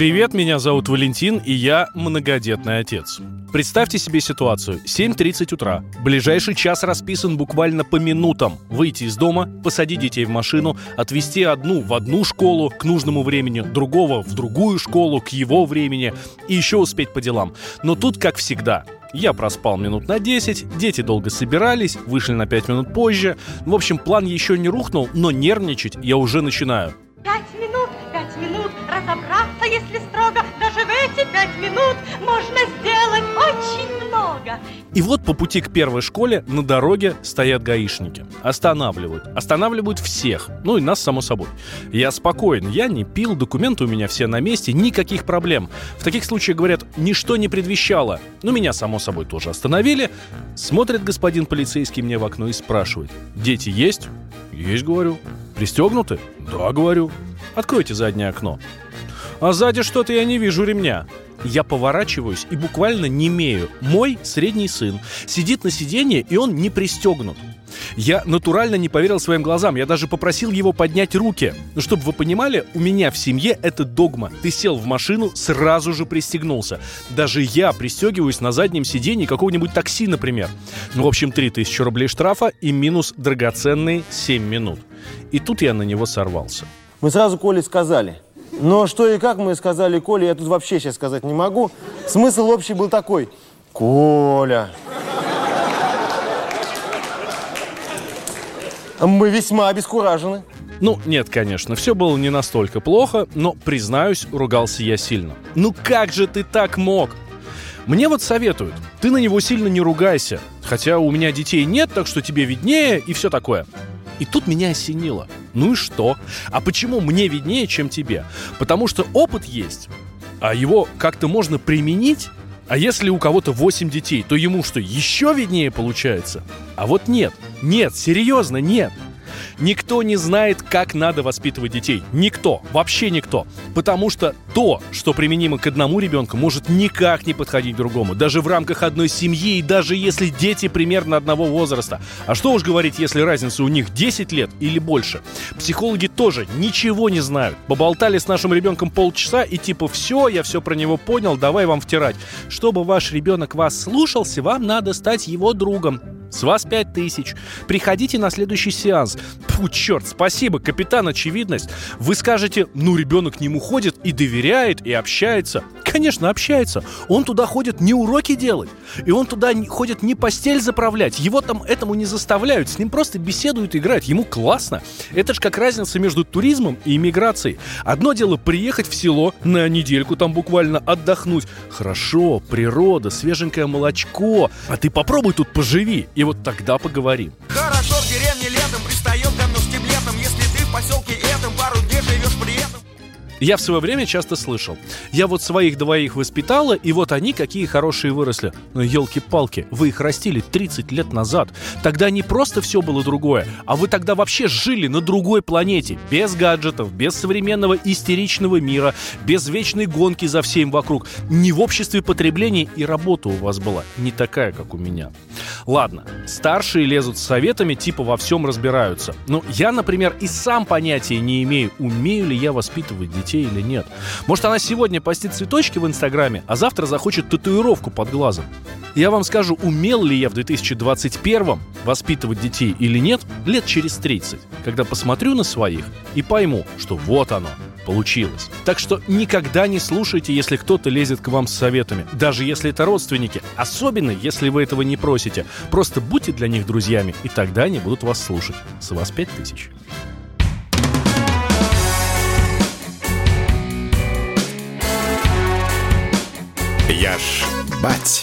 Привет, меня зовут Валентин, и я многодетный отец. Представьте себе ситуацию. 7.30 утра. Ближайший час расписан буквально по минутам. Выйти из дома, посадить детей в машину, отвезти одну в одну школу к нужному времени, другого в другую школу к его времени и еще успеть по делам. Но тут, как всегда, я проспал минут на 10, дети долго собирались, вышли на 5 минут позже. В общем, план еще не рухнул, но нервничать я уже начинаю. Разобраться, если строго, даже в эти пять минут можно сделать очень много. И вот по пути к первой школе на дороге стоят гаишники. Останавливают. Останавливают всех. Ну и нас, само собой. Я спокоен. Я не пил, документы у меня все на месте, никаких проблем. В таких случаях говорят, ничто не предвещало. Ну, меня, само собой, тоже остановили. Смотрит господин полицейский мне в окно и спрашивает. Дети есть? Есть, говорю. Пристегнуты? Да, говорю. Откройте заднее окно. А сзади что-то я не вижу ремня. Я поворачиваюсь и буквально немею. Мой средний сын сидит на сиденье, и он не пристегнут. Я натурально не поверил своим глазам. Я даже попросил его поднять руки. Ну, чтобы вы понимали, у меня в семье это догма. Ты сел в машину, сразу же пристегнулся. Даже я пристегиваюсь на заднем сиденье какого-нибудь такси, например. Ну, в общем, 3000 рублей штрафа и минус драгоценные 7 минут. И тут я на него сорвался. Мы сразу Коле сказали. Но что и как мы сказали Коле, я тут вообще сейчас сказать не могу. Смысл общий был такой. Коля. Мы весьма обескуражены. Ну, нет, конечно, все было не настолько плохо, но, признаюсь, ругался я сильно. Ну как же ты так мог? Мне вот советуют, ты на него сильно не ругайся. Хотя у меня детей нет, так что тебе виднее и все такое. И тут меня осенило. Ну и что? А почему мне виднее, чем тебе? Потому что опыт есть, а его как-то можно применить. А если у кого-то 8 детей, то ему что, еще виднее получается? А вот нет. Нет, серьезно, нет. Никто не знает, как надо воспитывать детей. Никто. Вообще никто. Потому что то, что применимо к одному ребенку, может никак не подходить к другому. Даже в рамках одной семьи и даже если дети примерно одного возраста. А что уж говорить, если разница у них 10 лет или больше. Психологи тоже ничего не знают. Поболтали с нашим ребенком полчаса и типа все, я все про него понял, давай вам втирать. Чтобы ваш ребенок вас слушался, вам надо стать его другом. С вас 5 тысяч. Приходите на следующий сеанс. Фу, черт, спасибо, капитан Очевидность. Вы скажете, ну, ребенок к нему ходит и доверяет, и общается. Конечно, общается. Он туда ходит не уроки делать. И он туда ходит не постель заправлять. Его там этому не заставляют. С ним просто беседуют, играют. Ему классно. Это же как разница между туризмом и иммиграцией. Одно дело приехать в село на недельку там буквально отдохнуть. Хорошо, природа, свеженькое молочко. А ты попробуй тут поживи. И вот тогда поговорим. Я в свое время часто слышал. Я вот своих двоих воспитала, и вот они какие хорошие выросли. Но елки-палки, вы их растили 30 лет назад. Тогда не просто все было другое, а вы тогда вообще жили на другой планете. Без гаджетов, без современного истеричного мира, без вечной гонки за всем вокруг. Не в обществе потребления, и работа у вас была не такая, как у меня. Ладно, старшие лезут с советами, типа во всем разбираются. Но я, например, и сам понятия не имею, умею ли я воспитывать детей детей или нет. Может, она сегодня постит цветочки в Инстаграме, а завтра захочет татуировку под глазом. Я вам скажу, умел ли я в 2021 воспитывать детей или нет, лет через 30, когда посмотрю на своих и пойму, что вот оно, получилось. Так что никогда не слушайте, если кто-то лезет к вам с советами, даже если это родственники, особенно если вы этого не просите. Просто будьте для них друзьями, и тогда они будут вас слушать. С вас 5000. Я ж бать.